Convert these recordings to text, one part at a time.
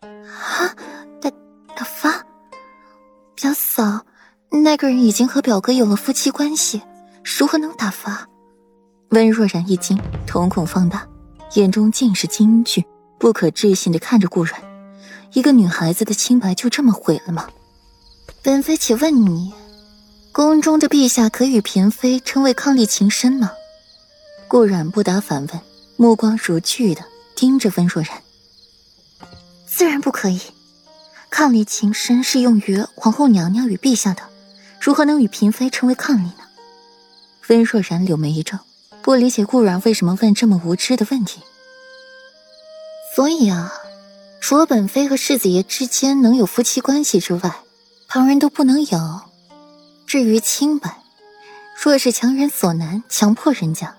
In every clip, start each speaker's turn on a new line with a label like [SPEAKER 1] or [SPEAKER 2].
[SPEAKER 1] 啊，打打发？表嫂，那个人已经和表哥有了夫妻关系，如何能打发？温若然一惊，瞳孔放大，眼中尽是惊惧，不可置信的看着顾软。一个女孩子的清白就这么毁了吗？本妃且问你，宫中的陛下可与嫔妃称为伉俪情深吗？顾软不答反问，目光如炬的盯着温若然。自然不可以，伉俪情深是用于皇后娘娘与陛下的，如何能与嫔妃成为伉俪呢？温若然柳眉一皱，不理解顾软为什么问这么无知的问题。所以啊。除了本妃和世子爷之间能有夫妻关系之外，旁人都不能有。至于清白，若是强人所难，强迫人家，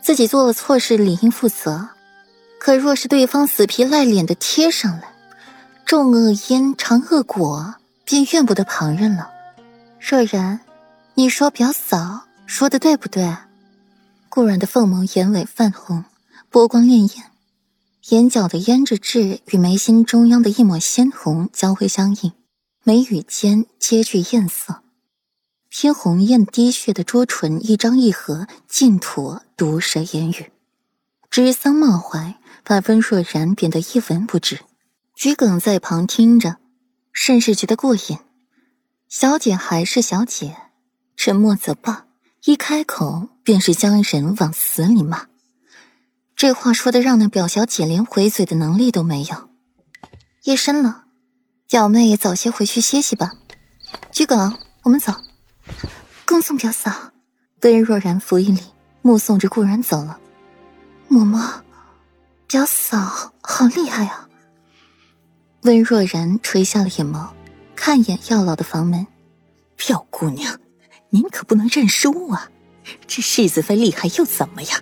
[SPEAKER 1] 自己做了错事理应负责；可若是对方死皮赖脸的贴上来，种恶因尝恶果，便怨不得旁人了。若然，你说表嫂说的对不对？顾然的凤眸眼尾泛红，波光潋滟。眼角的胭脂痣与眉心中央的一抹鲜红交辉相映，眉宇间皆具艳色。偏红艳滴血的朱唇一张一合，尽吐毒舌言语，指桑骂槐，把温若然贬得一文不值。桔梗在旁听着，甚是觉得过瘾。小姐还是小姐，沉默则罢，一开口便是将人往死里骂。这话说的让那表小姐连回嘴的能力都没有。夜深了，表妹也早些回去歇息吧。桔梗，我们走。恭送表嫂。温若然扶一礼，目送着顾然走了。嬷嬷，表嫂好厉害啊！温若然垂下了眼眸，看一眼药老的房门。
[SPEAKER 2] 表姑娘，您可不能认输啊！这世子妃厉害又怎么样？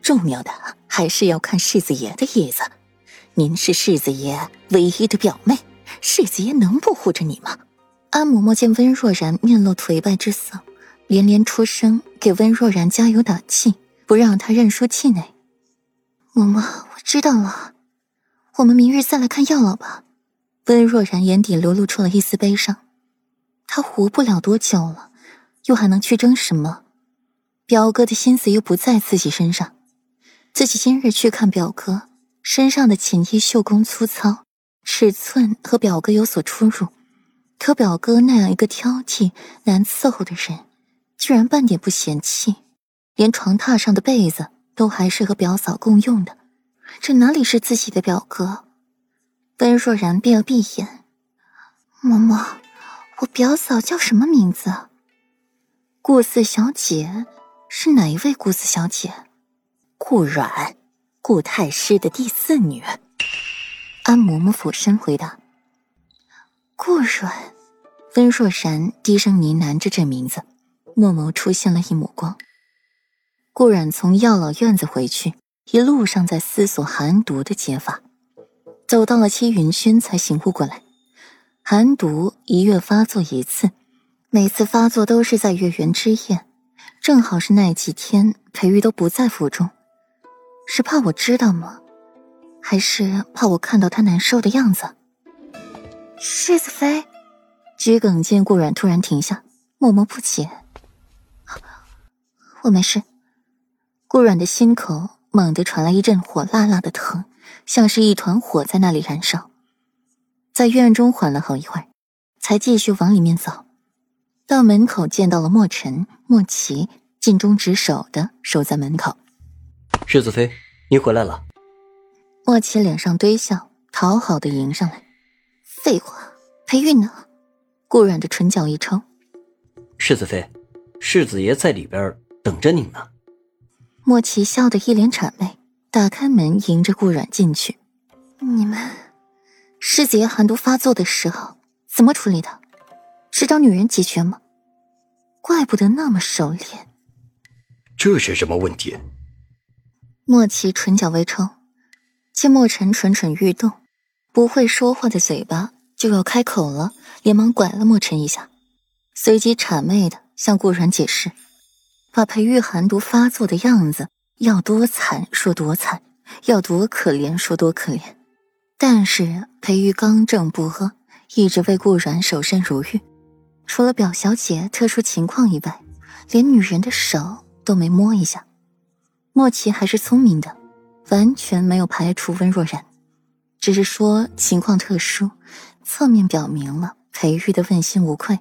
[SPEAKER 2] 重要的还是要看世子爷的意思。您是世子爷唯一的表妹，世子爷能不护着你吗？
[SPEAKER 1] 安嬷嬷见温若然面露颓败之色，连连出声给温若然加油打气，不让她认输气馁。嬷嬷，我知道了，我们明日再来看药老吧。温若然眼底流露出了一丝悲伤，他活不了多久了，又还能去争什么？表哥的心思又不在自己身上。自己今日去看表哥，身上的锦衣绣工粗糙，尺寸和表哥有所出入。可表哥那样一个挑剔难伺候的人，居然半点不嫌弃，连床榻上的被子都还是和表嫂共用的。这哪里是自己的表哥？温若然闭了闭眼，嬷嬷，我表嫂叫什么名字？顾四小姐是哪一位顾四小姐？
[SPEAKER 2] 顾阮，顾太师的第四女。
[SPEAKER 1] 安嬷嬷俯身回答：“顾阮。”温若然低声呢喃着这名字，墨眸出现了一抹光。顾阮从药老院子回去，一路上在思索寒毒的解法，走到了七云轩才醒悟过来。寒毒一月发作一次，每次发作都是在月圆之夜，正好是那几天裴玉都不在府中。是怕我知道吗？还是怕我看到他难受的样子？世子妃，桔梗见顾阮突然停下，默默不解。我没事。顾阮的心口猛地传来一阵火辣辣的疼，像是一团火在那里燃烧。在院中缓了好一会儿，才继续往里面走。到门口见到了莫尘、莫奇，尽忠职守的守在门口。
[SPEAKER 3] 世子妃，你回来了。
[SPEAKER 1] 莫奇脸上堆笑，讨好的迎上来。废话，裴玉呢？顾阮的唇角一抽。
[SPEAKER 3] 世子妃，世子爷在里边等着你呢。
[SPEAKER 1] 莫奇笑得一脸谄媚，打开门迎着顾阮进去。你们，世子爷寒毒发作的时候怎么处理的？是找女人解决吗？怪不得那么熟练。
[SPEAKER 4] 这是什么问题？
[SPEAKER 1] 莫奇唇角微抽，见莫尘蠢蠢欲动，不会说话的嘴巴就要开口了，连忙拐了莫尘一下，随即谄媚的向顾然解释，把裴玉寒毒发作的样子要多惨说多惨，要多可怜说多可怜。但是裴玉刚正不阿，一直为顾软守身如玉。除了表小姐特殊情况以外，连女人的手都没摸一下。莫奇还是聪明的，完全没有排除温若然，只是说情况特殊，侧面表明了裴玉的问心无愧。